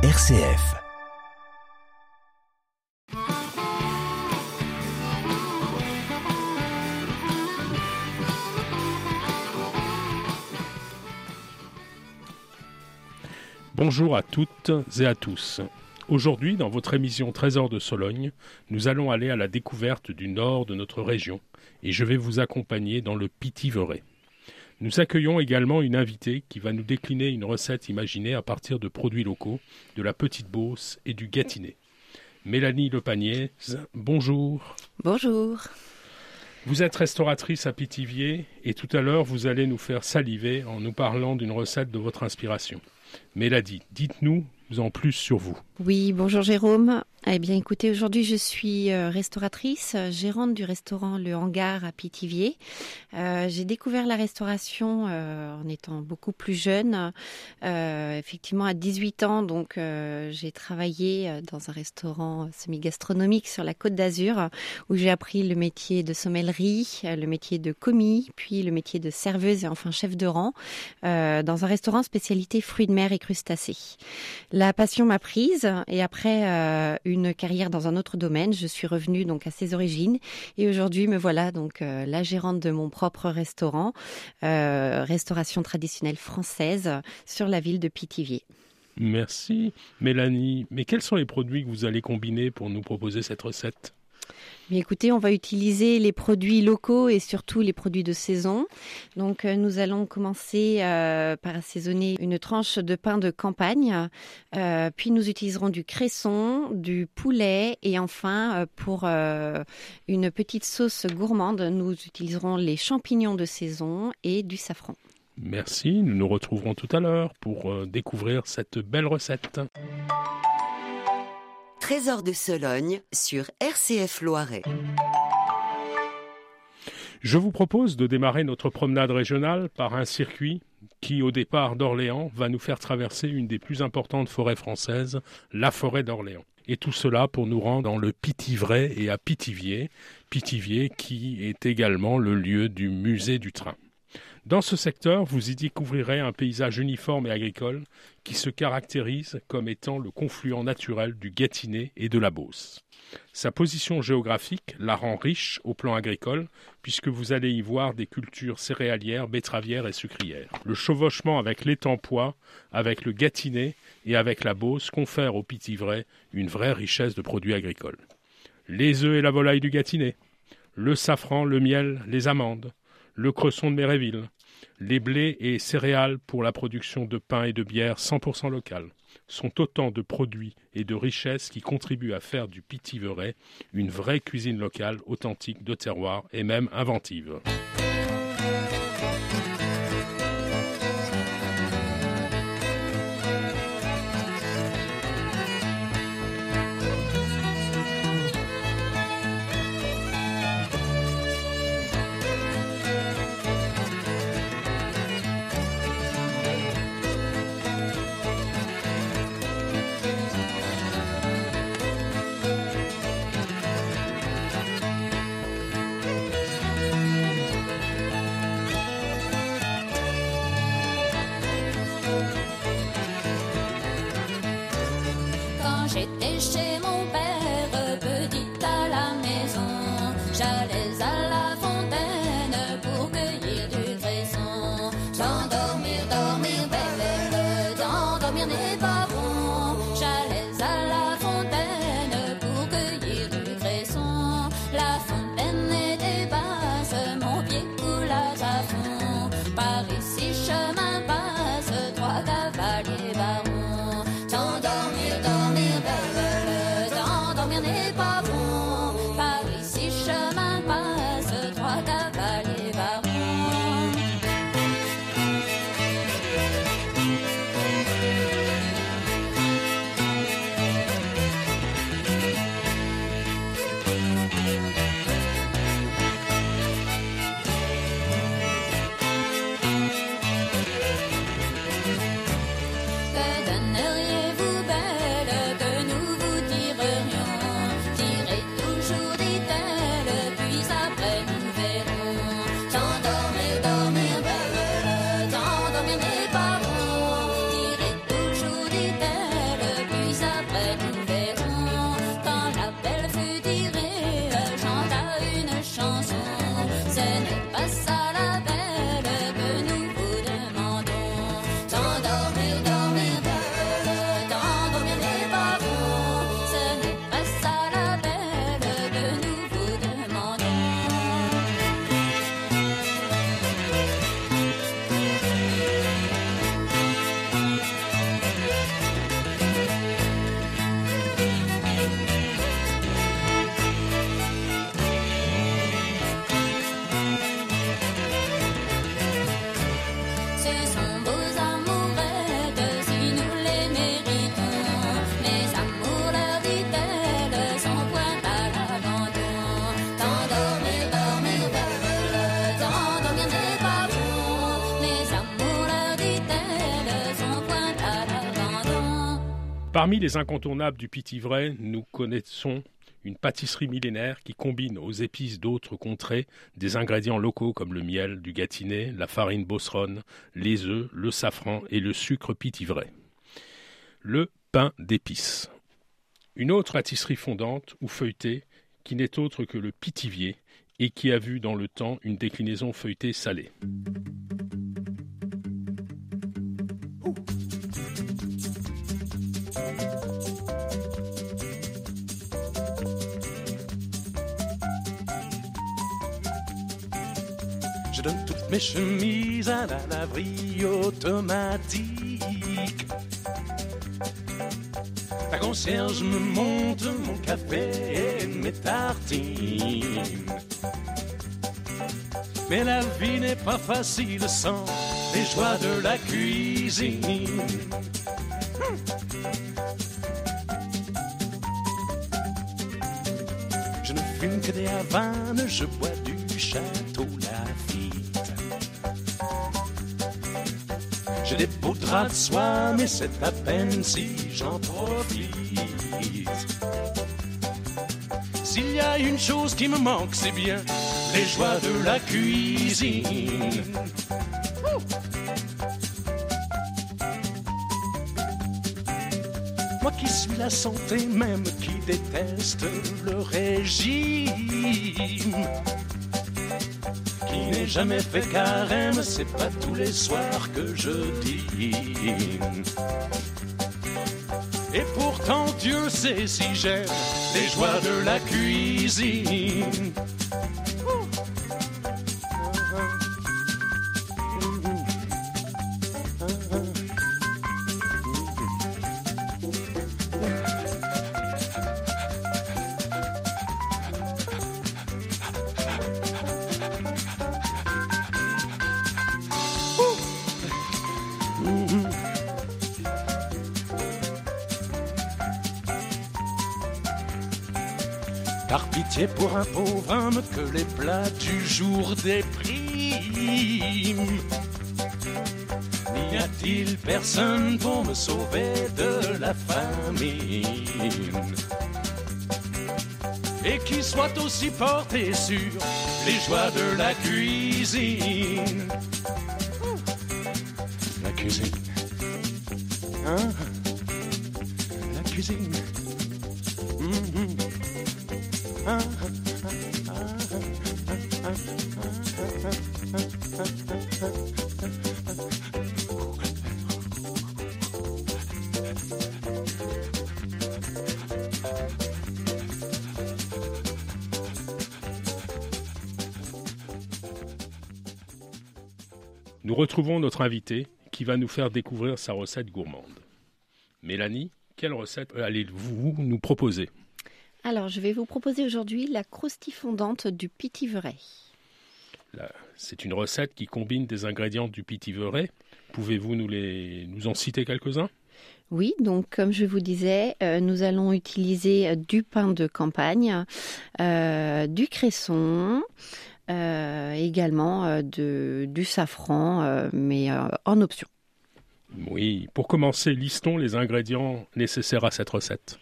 RCF. Bonjour à toutes et à tous. Aujourd'hui, dans votre émission Trésor de Sologne, nous allons aller à la découverte du nord de notre région et je vais vous accompagner dans le Pithiverais. Nous accueillons également une invitée qui va nous décliner une recette imaginée à partir de produits locaux, de la petite Beauce et du Gâtinais. Mélanie Lepanier, bonjour. Bonjour. Vous êtes restauratrice à Pithiviers et tout à l'heure vous allez nous faire saliver en nous parlant d'une recette de votre inspiration. Mélanie, dites-nous en plus sur vous. Oui, bonjour Jérôme. Eh bien, écoutez, aujourd'hui, je suis euh, restauratrice, gérante du restaurant Le Hangar à Pithiviers. Euh, j'ai découvert la restauration euh, en étant beaucoup plus jeune, effectivement à 18 ans. Donc, j'ai travaillé dans un restaurant semi-gastronomique sur la Côte d'Azur, où j'ai appris le métier de sommellerie, le métier de commis, puis le métier de serveuse et enfin chef de rang, dans un restaurant spécialité fruits de mer et crustacés. La passion m'a prise et après une une carrière dans un autre domaine. Je suis revenue donc à ses origines et aujourd'hui me voilà donc euh, la gérante de mon propre restaurant, euh, restauration traditionnelle française sur la ville de Pithiviers. Merci Mélanie. Mais quels sont les produits que vous allez combiner pour nous proposer cette recette? Écoutez, on va utiliser les produits locaux et surtout les produits de saison. Donc euh, nous allons commencer euh, par assaisonner une tranche de pain de campagne, euh, puis nous utiliserons du cresson, du poulet et enfin pour une petite sauce gourmande, nous utiliserons les champignons de saison et du safran. Merci, nous nous retrouverons tout à l'heure pour découvrir cette belle recette. Trésor de Sologne sur RCF Loiret. Je vous propose de démarrer notre promenade régionale par un circuit qui, au départ d'Orléans, va nous faire traverser une des plus importantes forêts françaises, la forêt d'Orléans. Et tout cela pour nous rendre dans le Pithiverais et à Pithiviers, Pithiviers qui est également le lieu du musée du train. Dans ce secteur, vous y découvrirez un paysage uniforme et agricole qui se caractérise comme étant le confluent naturel du Gâtinais et de la Beauce. Sa position géographique la rend riche au plan agricole, puisque vous allez y voir des cultures céréalières, betteravières et sucrières. Le chevauchement avec l'étampois, avec le Gâtinais et avec la Beauce confère au Pithiverais une vraie richesse de produits agricoles. Les œufs et la volaille du Gâtinais, le safran, le miel, les amandes, le cresson de Méréville, les blés et céréales pour la production de pain et de bière 100% locales sont autant de produits et de richesses qui contribuent à faire du Pithiverais une vraie cuisine locale authentique de terroir et même inventive. bien et bas. side. Parmi les incontournables du Pitivray, nous connaissons une pâtisserie millénaire qui combine aux épices d'autres contrées des ingrédients locaux comme le miel du Gâtinais, la farine bosseronne, les œufs, le safran et le sucre Pitivray. Le pain d'épices. Une autre pâtisserie fondante ou feuilletée qui n'est autre que le pitivier et qui a vu dans le temps une déclinaison feuilletée salée. Mes chemises à la laverie automatique. La concierge me montre mon café et mes tartines. Mais la vie n'est pas facile sans les joies de la cuisine. Je ne fume que des havanes, je bois du château J'ai des beaux draps de soie, mais c'est à peine si j'en profite. S'il y a une chose qui me manque, c'est bien les joies de la cuisine. Moi qui suis la santé même, qui déteste le régime, qui n'ai jamais fait carême, c'est pas tous les soirs que je dîne. Et pourtant Dieu sait si j'aime les joies de la cuisine. Par pitié pour un pauvre homme que les plats du jour dépriment. N'y a-t-il personne pour me sauver de la famine? Et qui soit aussi porté sur les joies de la cuisine? La cuisine. Hein? La cuisine. Nous retrouvons notre invité qui va nous faire découvrir sa recette gourmande. Mélanie, quelle recette allez-vous nous proposer? Alors, je vais vous proposer aujourd'hui la croustille fondante du pitivray. Là, C'est une recette qui combine des ingrédients du pitiveret. Pouvez-vous nous, les... nous en citer quelques-uns? Oui, donc comme je vous disais, euh, nous allons utiliser euh, du pain de campagne, euh, du cresson, euh, également de, du safran, mais en option. Oui, pour commencer, listons les ingrédients nécessaires à cette recette.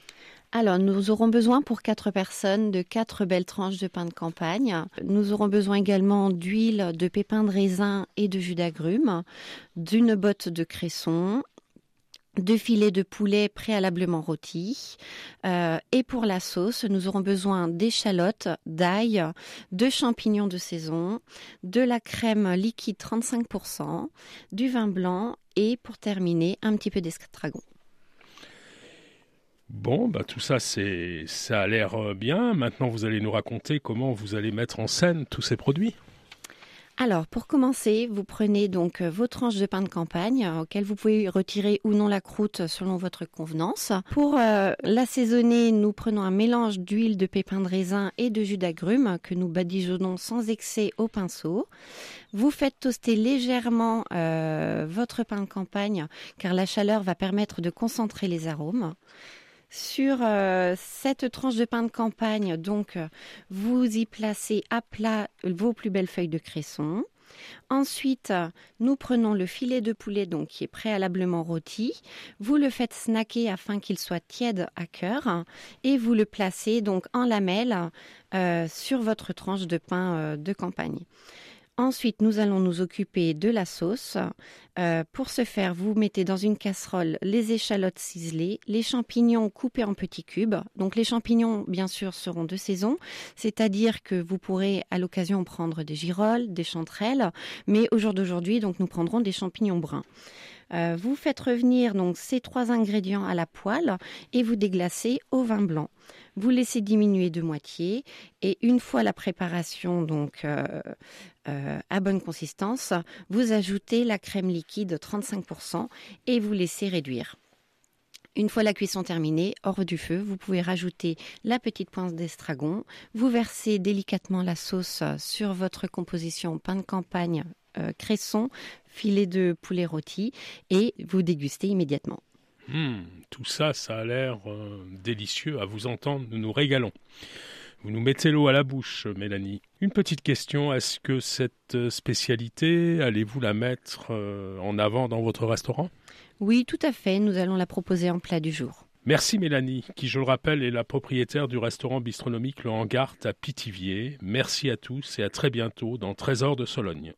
Alors, nous aurons besoin pour quatre personnes de quatre belles tranches de pain de campagne. Nous aurons besoin également d'huile, de pépins de raisin et de jus d'agrumes, d'une botte de cresson, deux filets de poulet préalablement rôtis. Euh, et pour la sauce, nous aurons besoin d'échalotes, d'ail, de champignons de saison, de la crème liquide 35%, du vin blanc et pour terminer, un petit peu d'estragon. Bon, bah tout ça, c'est, ça a l'air euh, bien. Maintenant, vous allez nous raconter comment vous allez mettre en scène tous ces produits. Alors, pour commencer, vous prenez donc euh, vos tranches de pain de campagne, euh, auxquelles vous pouvez retirer ou non la croûte selon votre convenance. Pour l'assaisonner, nous prenons un mélange d'huile de pépins de raisin et de jus d'agrumes que nous badigeonnons sans excès au pinceau. Vous faites toaster légèrement votre pain de campagne, car la chaleur va permettre de concentrer les arômes. Sur euh, cette tranche de pain de campagne, donc, euh, vous y placez à plat vos plus belles feuilles de cresson. Ensuite, nous prenons le filet de poulet donc qui est préalablement rôti. Vous le faites snacker afin qu'il soit tiède à cœur et vous le placez donc en lamelles euh, sur votre tranche de pain de campagne. Ensuite, nous allons nous occuper de la sauce. Euh, pour ce faire, vous mettez dans une casserole les échalotes ciselées, les champignons coupés en petits cubes. Donc les champignons, bien sûr, seront de saison, c'est-à-dire que vous pourrez à l'occasion prendre des girolles, des chanterelles, mais au jour d'aujourd'hui, donc nous prendrons des champignons bruns. Euh, vous faites revenir donc ces trois ingrédients à la poêle et vous déglacez au vin blanc. Vous laissez diminuer de moitié et une fois la préparation donc euh, euh, à bonne consistance, vous ajoutez la crème liquide 35% et vous laissez réduire. Une fois la cuisson terminée, hors du feu, vous pouvez rajouter la petite pointe d'estragon. Vous versez délicatement la sauce sur votre composition pain de campagne, cresson, filet de poulet rôti et vous dégustez immédiatement. Hmm, tout ça, ça a l'air euh, délicieux. À vous entendre, nous nous régalons. Vous nous mettez l'eau à la bouche, Mélanie. Une petite question, est-ce que cette euh, spécialité, allez-vous la mettre euh, en avant dans votre restaurant? Oui, tout à fait, nous allons la proposer en plat du jour. Merci Mélanie, qui je le rappelle est la propriétaire du restaurant bistronomique Le Hangart à Pithiviers. Merci à tous et à très bientôt dans Trésor de Sologne.